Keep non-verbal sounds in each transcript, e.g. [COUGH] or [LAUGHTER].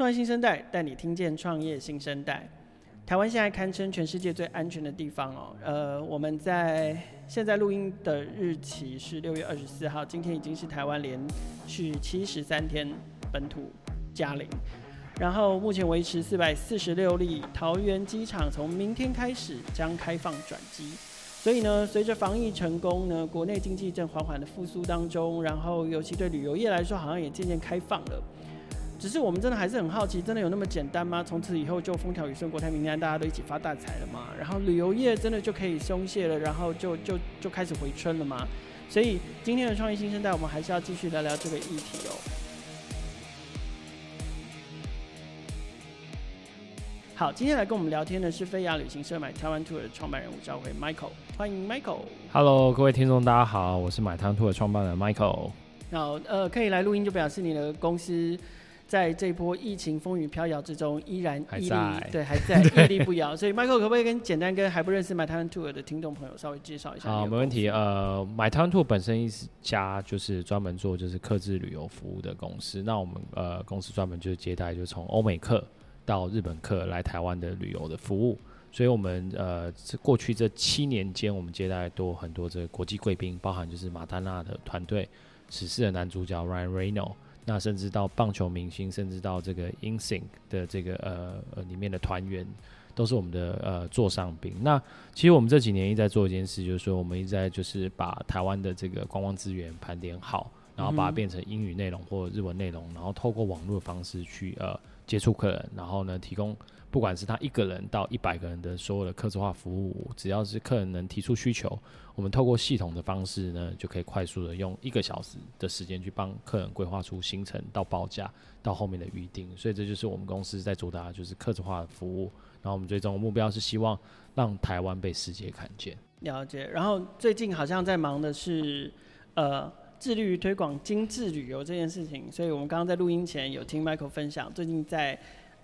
创业新生代带你听见创业新生代。台湾现在堪称全世界最安全的地方哦。呃，我们在现在录音的日期是六月二十四号，今天已经是台湾连续七十三天本土加零，然后目前维持四百四十六例。桃园机场从明天开始将开放转机，所以呢，随着防疫成功呢，国内经济正缓缓的复苏当中，然后尤其对旅游业来说，好像也渐渐开放了。只是我们真的还是很好奇，真的有那么简单吗？从此以后就风调雨顺、国泰民安，大家都一起发大财了吗？然后旅游业真的就可以松懈了，然后就就就开始回春了吗？所以今天的创业新生代，我们还是要继续聊聊这个议题哦。好，今天来跟我们聊天的是飞雅旅行社 My Taiwan Tour 的创办人吴兆辉 Michael，欢迎 Michael。Hello，各位听众，大家好，我是 My Taiwan Tour 的创办人 Michael。好，呃，可以来录音，就表示你的公司。在这波疫情风雨飘摇之中，依然屹立，对，还在 [LAUGHS] 屹立不摇。所以，Michael 可不可以跟简单跟还不认识 My Taiwan Tour 的听众朋友稍微介绍一下？好，没问题。呃，My Taiwan Tour 本身一家就是专门做就是客制旅游服务的公司。那我们呃公司专门就是接待，就从欧美客到日本客来台湾的旅游的服务。所以我们呃这过去这七年间，我们接待多很多这个国际贵宾，包含就是马丹娜的团队，史诗的男主角 Ryan Reynolds。那甚至到棒球明星，甚至到这个 InSync 的这个呃呃里面的团员，都是我们的呃座上宾。那其实我们这几年一直在做一件事，就是说我们一直在就是把台湾的这个观光资源盘点好，然后把它变成英语内容或日文内容，然后透过网络的方式去呃接触客人，然后呢提供。不管是他一个人到一百个人的所有的客制化服务，只要是客人能提出需求，我们透过系统的方式呢，就可以快速的用一个小时的时间去帮客人规划出行程到报价到后面的预定。所以这就是我们公司在主打的就是客制化的服务。然后我们最终目标是希望让台湾被世界看见。了解。然后最近好像在忙的是呃致力于推广精致旅游这件事情。所以我们刚刚在录音前有听 Michael 分享，最近在。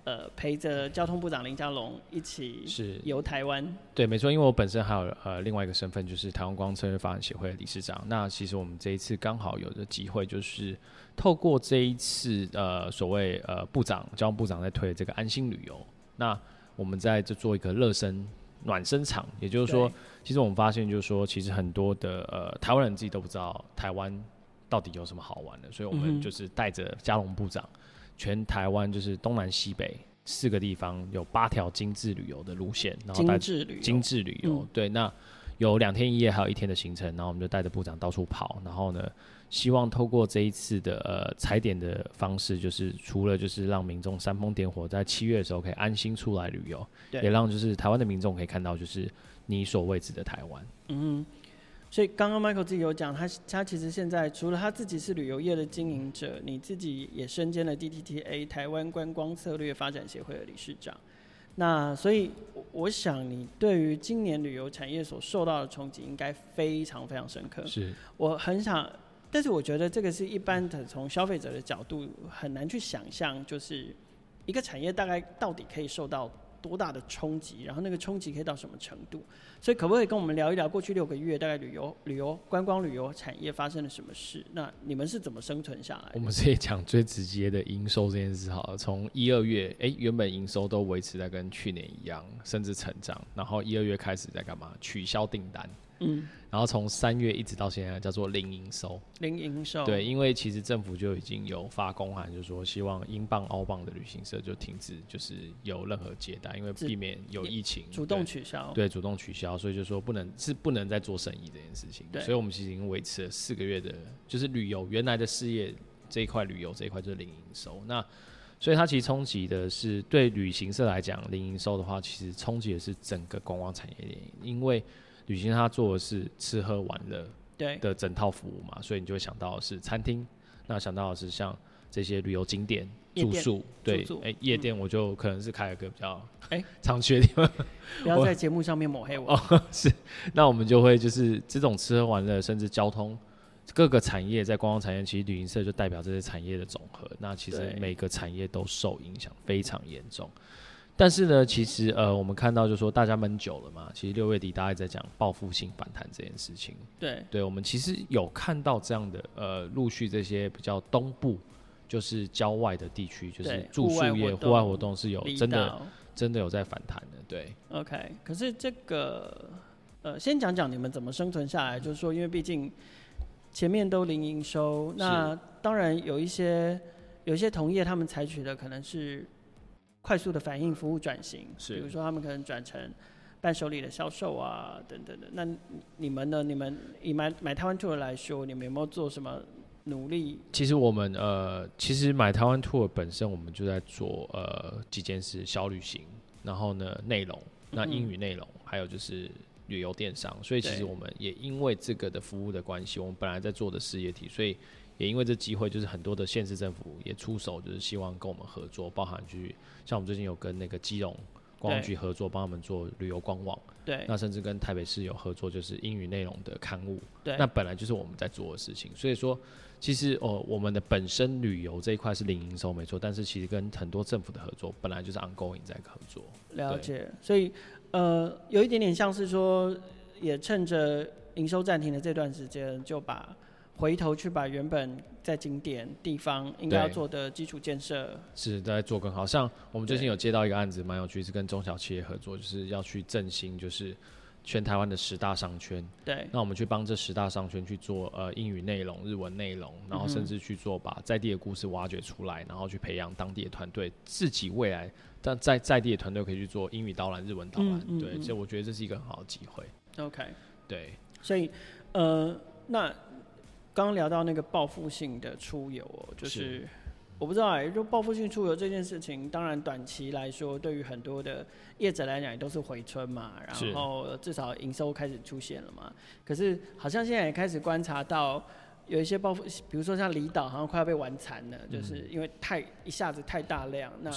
呃，陪着交通部长林佳龙一起是游台湾。对，没错，因为我本身还有呃另外一个身份，就是台湾观光策略发展协会的理事长。那其实我们这一次刚好有的机会，就是透过这一次呃所谓呃部长交通部长在推的这个安心旅游，那我们在这做一个热身暖身场，也就是说，其实我们发现就是说，其实很多的呃台湾人自己都不知道台湾到底有什么好玩的，所以我们就是带着嘉龙部长。嗯全台湾就是东南西北四个地方有八条精致旅游的路线，然后带精致旅精致旅游，对，那有两天一夜，还有一天的行程，然后我们就带着部长到处跑，然后呢，希望透过这一次的呃踩点的方式，就是除了就是让民众煽风点火，在七月的时候可以安心出来旅游，也让就是台湾的民众可以看到就是你所未知的台湾。嗯。所以刚刚 Michael 自己有讲，他他其实现在除了他自己是旅游业的经营者，你自己也身兼了 DTTA 台湾观光策略发展协会的理事长。那所以我想你对于今年旅游产业所受到的冲击应该非常非常深刻。是，我很想，但是我觉得这个是一般的从消费者的角度很难去想象，就是一个产业大概到底可以受到。多大的冲击？然后那个冲击可以到什么程度？所以可不可以跟我们聊一聊过去六个月大概旅游、旅游、观光旅游产业发生了什么事？那你们是怎么生存下来的？我们直接讲最直接的营收这件事好了。从一二月，哎，原本营收都维持在跟去年一样，甚至成长。然后一二月开始在干嘛？取消订单。嗯，然后从三月一直到现在叫做零营收，零营收。对，因为其实政府就已经有发公函，就是说希望英镑、澳镑的旅行社就停止，就是有任何接待，因为避免有疫情，主动取消。对，主动取消，所以就说不能是不能再做生意这件事情。对，所以我们其实已经维持了四个月的，就是旅游原来的事业这一块，旅游这一块就是零营收。那所以它其实冲击的是对旅行社来讲，零营收的话，其实冲击的是整个观光产业链，因为。旅行他做的是吃喝玩乐对的整套服务嘛，所以你就会想到的是餐厅，那想到的是像这些旅游景点住宿，对，哎、欸，夜店我就可能是开了个比较哎常去的地方，[LAUGHS] 不要在节目上面抹黑我 [LAUGHS] 哦。是，那我们就会就是这种吃喝玩乐，甚至交通各个产业，在观光产业，其实旅行社就代表这些产业的总和。那其实每个产业都受影响非常严重。但是呢，其实呃，我们看到就是说大家闷久了嘛，其实六月底大家在讲报复性反弹这件事情。对，对我们其实有看到这样的呃，陆续这些比较东部就是郊外的地区，就是住宿业、户外活动是有真的真的有在反弹的。对，OK。可是这个呃，先讲讲你们怎么生存下来，就是说，因为毕竟前面都零营收，那当然有一些有一些同业他们采取的可能是快速的反应服务转型，是比如说他们可能转成。伴手礼的销售啊，等等的。那你们呢？你们以买买台湾 tour 来说，你们有没有做什么努力？其实我们呃，其实买台湾 tour 本身，我们就在做呃几件事：小旅行，然后呢内容，那英语内容，嗯、还有就是旅游电商。所以其实我们也因为这个的服务的关系，我们本来在做的事业体，所以也因为这机会，就是很多的县市政府也出手，就是希望跟我们合作，包含去像我们最近有跟那个基隆。观光局合作，帮他们做旅游官网。对，那甚至跟台北市有合作，就是英语内容的刊物。对，那本来就是我们在做的事情。所以说，其实哦，我们的本身旅游这一块是零营收没错，但是其实跟很多政府的合作，本来就是 ongoing 在合作。了解。所以，呃，有一点点像是说，也趁着营收暂停的这段时间，就把。回头去把原本在景点地方应该要做的基础建设，是在做更好。像我们最近有接到一个案子，蛮有趣，是跟中小企业合作，就是要去振兴，就是全台湾的十大商圈。对，那我们去帮这十大商圈去做呃英语内容、日文内容，然后甚至去做把在地的故事挖掘出来，然后去培养当地的团队，自己未来但在在地的团队可以去做英语导览、日文导览。嗯嗯嗯对，所以我觉得这是一个很好的机会。OK，对，所以呃那。刚刚聊到那个报复性的出游哦，就是，是我不知道哎、欸，就报复性出游这件事情，当然短期来说，对于很多的业者来讲，也都是回春嘛，然后至少营收开始出现了嘛。可是好像现在也开始观察到，有一些报复，比如说像离岛，好像快要被玩残了，就是因为太一下子太大量，那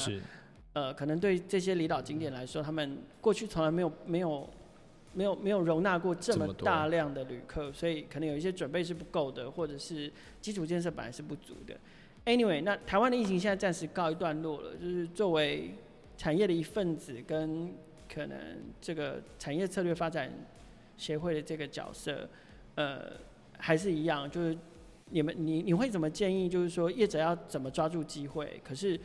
呃，可能对这些离岛景点来说，他们过去从来没有没有。没有没有容纳过这么大量的旅客，所以可能有一些准备是不够的，或者是基础建设本来是不足的。Anyway，那台湾的疫情现在暂时告一段落了，就是作为产业的一份子，跟可能这个产业策略发展协会的这个角色，呃，还是一样，就是你们你你会怎么建议？就是说业者要怎么抓住机会？可是。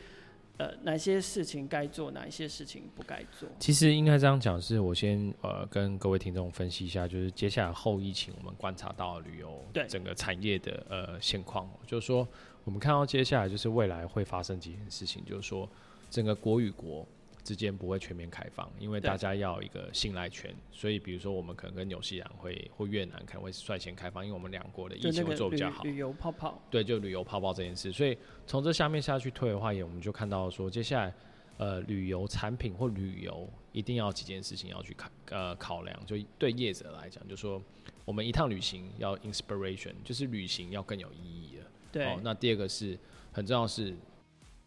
呃，哪些事情该做，哪一些事情不该做？其实应该这样讲，是我先呃跟各位听众分析一下，就是接下来后疫情我们观察到旅游整个产业的呃现况，就是说我们看到接下来就是未来会发生几件事情，就是说整个国与国。之间不会全面开放，因为大家要一个信赖权，所以比如说我们可能跟纽西兰会或越南可能会率先开放，因为我们两国的疫情会做比较好。旅游泡泡。对，就旅游泡泡这件事，所以从这下面下去推的话，也我们就看到说，接下来呃旅游产品或旅游一定要几件事情要去考呃考量，就对业者来讲，就说我们一趟旅行要 inspiration，就是旅行要更有意义了。对。哦，那第二个是很重要是。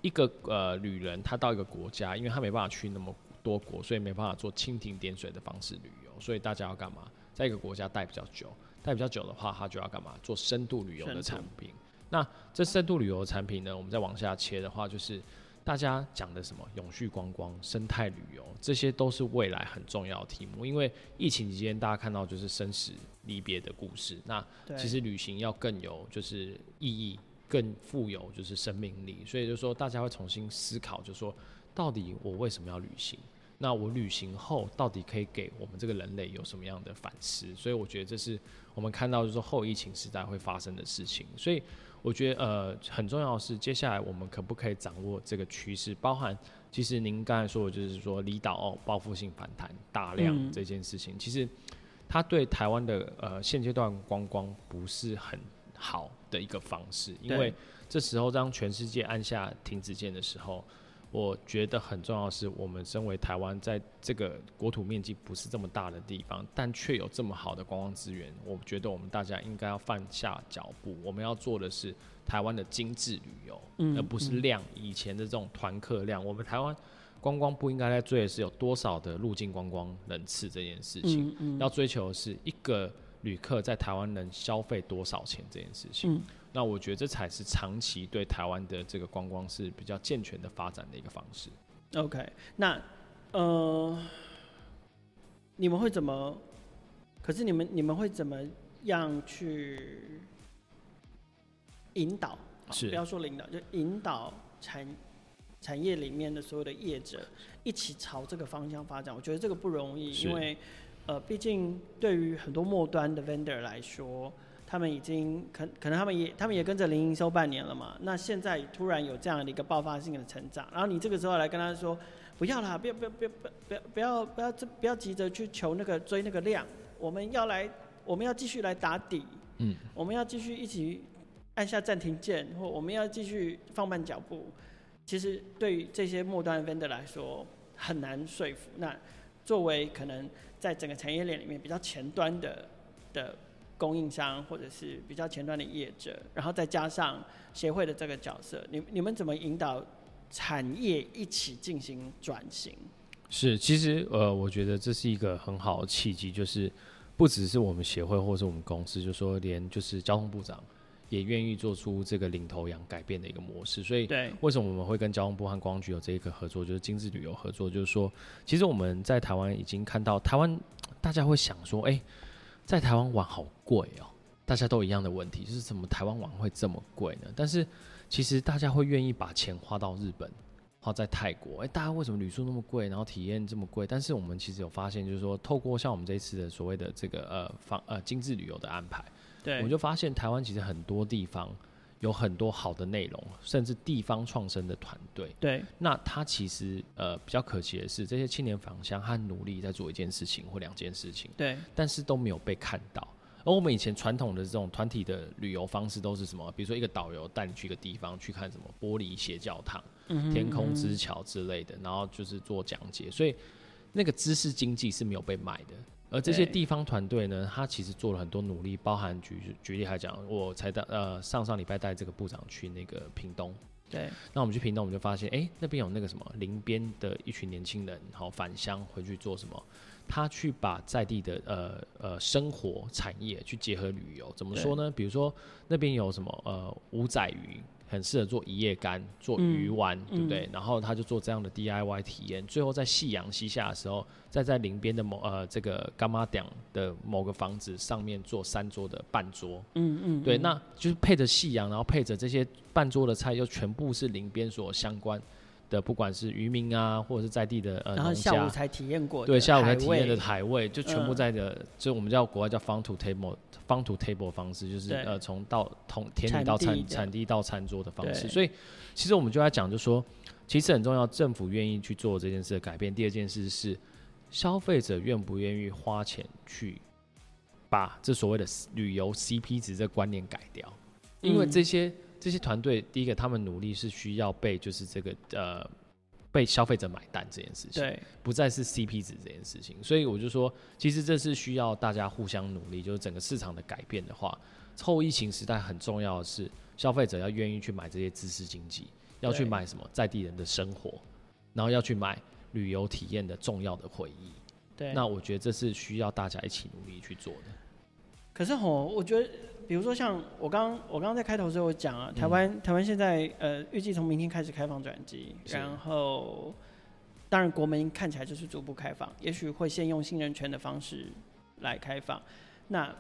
一个呃旅人，他到一个国家，因为他没办法去那么多国，所以没办法做蜻蜓点水的方式旅游。所以大家要干嘛？在一个国家待比较久，待比较久的话，他就要干嘛？做深度旅游的产品。那这深度旅游的产品呢？我们再往下切的话，就是大家讲的什么永续观光、生态旅游，这些都是未来很重要的题目。因为疫情期间，大家看到就是生死离别的故事。那其实旅行要更有就是意义。更富有就是生命力，所以就是说大家会重新思考，就是说到底我为什么要旅行？那我旅行后到底可以给我们这个人类有什么样的反思？所以我觉得这是我们看到就是说后疫情时代会发生的事情。所以我觉得呃很重要的是接下来我们可不可以掌握这个趋势？包含其实您刚才说的就是说离岛哦报复性反弹大量这件事情，嗯、其实它对台湾的呃现阶段观光不是很好的一个方式，因为这时候当全世界按下停止键的时候，我觉得很重要的是，我们身为台湾，在这个国土面积不是这么大的地方，但却有这么好的观光资源，我觉得我们大家应该要放下脚步，我们要做的是台湾的精致旅游，而不是量。以前的这种团客量，我们台湾观光不应该在追的是有多少的入境观光人次这件事情，要追求的是一个。旅客在台湾能消费多少钱这件事情，嗯，那我觉得这才是长期对台湾的这个观光是比较健全的发展的一个方式。OK，那呃，你们会怎么？可是你们你们会怎么样去引导？是不要说领导，就引导产产业里面的所有的业者一起朝这个方向发展。我觉得这个不容易，因为呃，毕竟对于很多末端的 vendor 来说，他们已经可可能他们也他们也跟着零营收半年了嘛。那现在突然有这样的一个爆发性的成长，然后你这个时候来跟他说，不要啦，不要不要不要不要不要不要不要急着去求那个追那个量，我们要来我们要继续来打底，嗯，我们要继续一起按下暂停键，或我们要继续放慢脚步。其实对于这些末端 vendor 来说很难说服。那作为可能在整个产业链里面比较前端的的供应商，或者是比较前端的业者，然后再加上协会的这个角色，你你们怎么引导产业一起进行转型？是，其实呃，我觉得这是一个很好的契机，就是不只是我们协会或是我们公司，就说连就是交通部长。也愿意做出这个领头羊改变的一个模式，所以对为什么我们会跟交通部和观光局有这一个合作，就是精致旅游合作，就是说，其实我们在台湾已经看到，台湾大家会想说，哎、欸，在台湾玩好贵哦，大家都一样的问题，就是怎么台湾玩会这么贵呢？但是其实大家会愿意把钱花到日本，花在泰国，哎、欸，大家为什么旅宿那么贵，然后体验这么贵？但是我们其实有发现，就是说，透过像我们这一次的所谓的这个呃方呃精致旅游的安排。对，我就发现台湾其实很多地方有很多好的内容，甚至地方创生的团队。对，那他其实呃比较可惜的是，这些青年返乡和努力在做一件事情或两件事情。对，但是都没有被看到。而我们以前传统的这种团体的旅游方式都是什么？比如说一个导游带你去一个地方去看什么玻璃斜教堂、嗯、天空之桥之类的，然后就是做讲解。所以那个知识经济是没有被买的。而这些地方团队呢，他其实做了很多努力，包含举举例来讲，我才带呃上上礼拜带这个部长去那个屏东，对，那我们去屏东，我们就发现，哎、欸，那边有那个什么林边的一群年轻人，好返乡回去做什么？他去把在地的呃呃生活产业去结合旅游，怎么说呢？比如说那边有什么呃五仔鱼。很适合做一夜干，做鱼丸，嗯、对不对？嗯、然后他就做这样的 DIY 体验，最后在夕阳西下的时候，再在林边的某呃这个干妈店的某个房子上面做三桌的半桌，嗯嗯，对，那就是配着夕阳，然后配着这些半桌的菜，又全部是林边所相关的，不管是渔民啊，或者是在地的呃然后下午才体验过，对，下午才体验的海味，就全部在的，嗯、就我们叫国外叫 farm to table。farm to table 方式就是呃从到从田里到餐产地到餐桌的方式，所以其实我们就在讲，就说其实很重要，政府愿意去做这件事的改变。第二件事是消费者愿不愿意花钱去把这所谓的旅游 CP 值这观念改掉，因为这些这些团队，第一个他们努力是需要被就是这个呃。被消费者买单这件事情，对，不再是 CP 值这件事情，所以我就说，其实这是需要大家互相努力，就是整个市场的改变的话，后疫情时代很重要的是，消费者要愿意去买这些知识经济，要去买什么在地人的生活，然后要去买旅游体验的重要的回忆，对，那我觉得这是需要大家一起努力去做的。可是吼，我觉得。比如说像我刚我刚刚在开头的时候讲啊，台湾、嗯、台湾现在呃预计从明天开始开放转机，然后当然国门看起来就是逐步开放，也许会先用信任权的方式来开放。那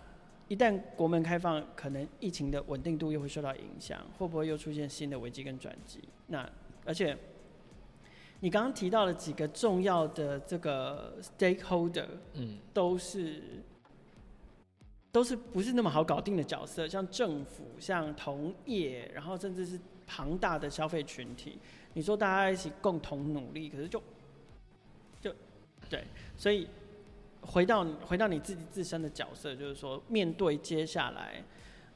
一旦国门开放，可能疫情的稳定度又会受到影响，会不会又出现新的危机跟转机？那而且你刚刚提到了几个重要的这个 stakeholder，嗯，都是。都是不是那么好搞定的角色，像政府、像同业，然后甚至是庞大的消费群体。你说大家一起共同努力，可是就就对，所以回到回到你自己自身的角色，就是说面对接下来，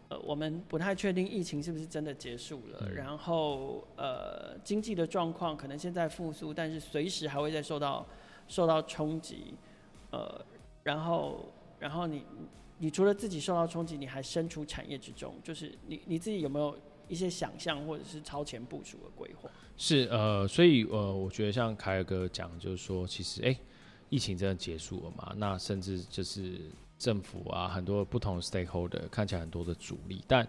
呃，我们不太确定疫情是不是真的结束了，嗯、然后呃，经济的状况可能现在复苏，但是随时还会再受到受到冲击，呃，然后然后你。你除了自己受到冲击，你还身处产业之中，就是你你自己有没有一些想象或者是超前部署的规划？是呃，所以呃，我觉得像凯尔哥讲，就是说，其实哎、欸，疫情真的结束了嘛？那甚至就是政府啊，很多不同的 stakeholder 看起来很多的阻力，但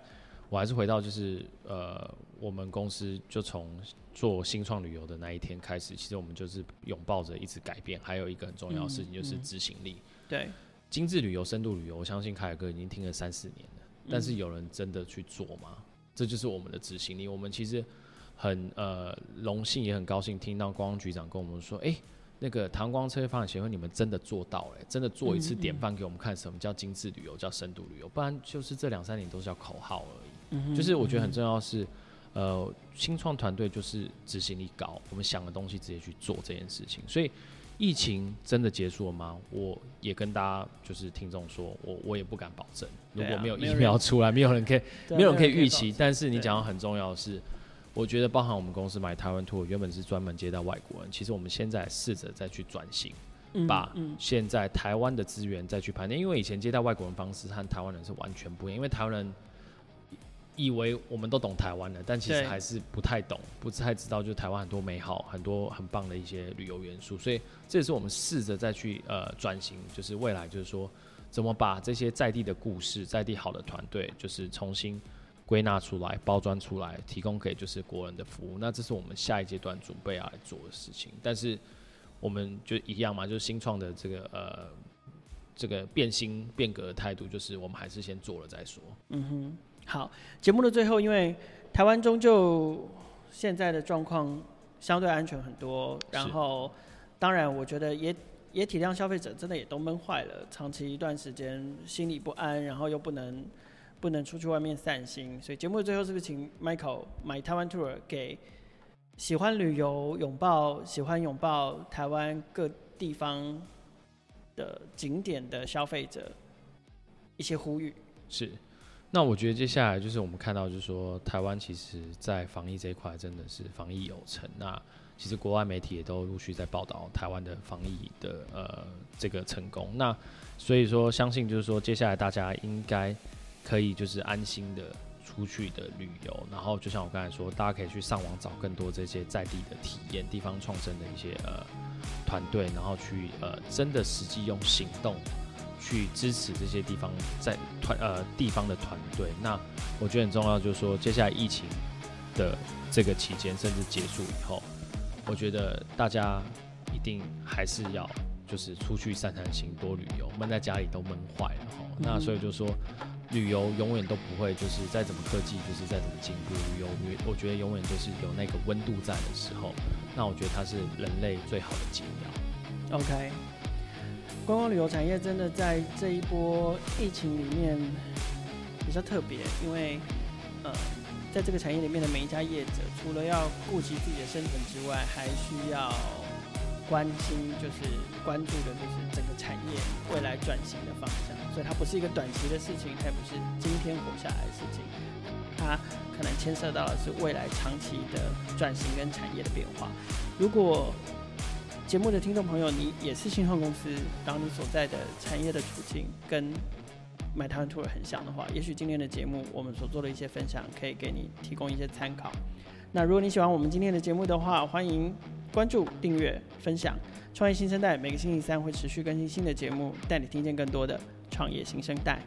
我还是回到就是呃，我们公司就从做新创旅游的那一天开始，其实我们就是拥抱着一直改变，还有一个很重要的事情就是执行力。嗯嗯、对。精致旅游、深度旅游，我相信凯尔哥已经听了三四年了，但是有人真的去做吗？这就是我们的执行力。我们其实很呃荣幸，也很高兴听到观光局长跟我们说，哎、欸，那个台湾观光车业发展协会，你们真的做到了、欸，真的做一次典范给我们看，什么叫精致旅游，叫深度旅游，不然就是这两三年都是叫口号而已。嗯、就是我觉得很重要是，呃，新创团队就是执行力高，我们想的东西直接去做这件事情，所以。疫情真的结束了吗？我也跟大家就是听众说，我我也不敢保证。如果没有疫苗出来，没有人可以，没有人可以预期。但是你讲到很重要的是，我觉得包含我们公司 My Taiwan Tour 原本是专门接待外国人，其实我们现在试着再去转型，把现在台湾的资源再去盘点，因为以前接待外国人方式和台湾人是完全不一样，因为台湾人。以为我们都懂台湾的，但其实还是不太懂，不太知道，就台湾很多美好、很多很棒的一些旅游元素。所以这也是我们试着再去呃转型，就是未来就是说怎么把这些在地的故事、在地好的团队，就是重新归纳出来、包装出来，提供给就是国人的服务。那这是我们下一阶段准备要来做的事情。但是我们就一样嘛，就是新创的这个呃这个变新变革的态度，就是我们还是先做了再说。嗯哼。好，节目的最后，因为台湾终究现在的状况相对安全很多，然后当然我觉得也也体谅消费者，真的也都闷坏了，长期一段时间心里不安，然后又不能不能出去外面散心，所以节目的最后是不是请 Michael My Taiwan Tour 给喜欢旅游、拥抱喜欢拥抱台湾各地方的景点的消费者一些呼吁？是。那我觉得接下来就是我们看到，就是说台湾其实在防疫这一块真的是防疫有成。那其实国外媒体也都陆续在报道台湾的防疫的呃这个成功。那所以说相信就是说接下来大家应该可以就是安心的出去的旅游。然后就像我刚才说，大家可以去上网找更多这些在地的体验、地方创生的一些呃团队，然后去呃真的实际用行动。去支持这些地方在团呃地方的团队，那我觉得很重要，就是说接下来疫情的这个期间，甚至结束以后，我觉得大家一定还是要就是出去散散心，多旅游，闷在家里都闷坏了哈。那所以就是说，旅游永远都不会就是再怎么科技，就是再怎么进步，旅游我觉得永远就是有那个温度在的时候，那我觉得它是人类最好的解药。OK。观光旅游产业真的在这一波疫情里面比较特别，因为呃，在这个产业里面的每一家业者，除了要顾及自己的生存之外，还需要关心，就是关注的就是整个产业未来转型的方向。所以它不是一个短期的事情，它也不是今天活下来的事情，它可能牵涉到的是未来长期的转型跟产业的变化。如果节目的听众朋友，你也是新创公司，然后你所在的产业的处境跟 My Taiwan Tour 很像的话，也许今天的节目我们所做的一些分享，可以给你提供一些参考。那如果你喜欢我们今天的节目的话，欢迎关注、订阅、分享。创业新生代每个星期三会持续更新新的节目，带你听见更多的创业新生代。